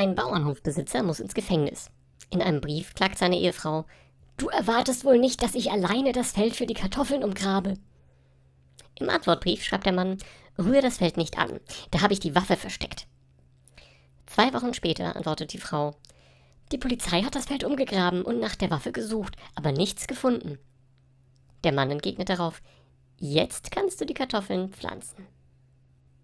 Ein Bauernhofbesitzer muss ins Gefängnis. In einem Brief klagt seine Ehefrau, Du erwartest wohl nicht, dass ich alleine das Feld für die Kartoffeln umgrabe. Im Antwortbrief schreibt der Mann, Rühr das Feld nicht an, da habe ich die Waffe versteckt. Zwei Wochen später antwortet die Frau, Die Polizei hat das Feld umgegraben und nach der Waffe gesucht, aber nichts gefunden. Der Mann entgegnet darauf, Jetzt kannst du die Kartoffeln pflanzen.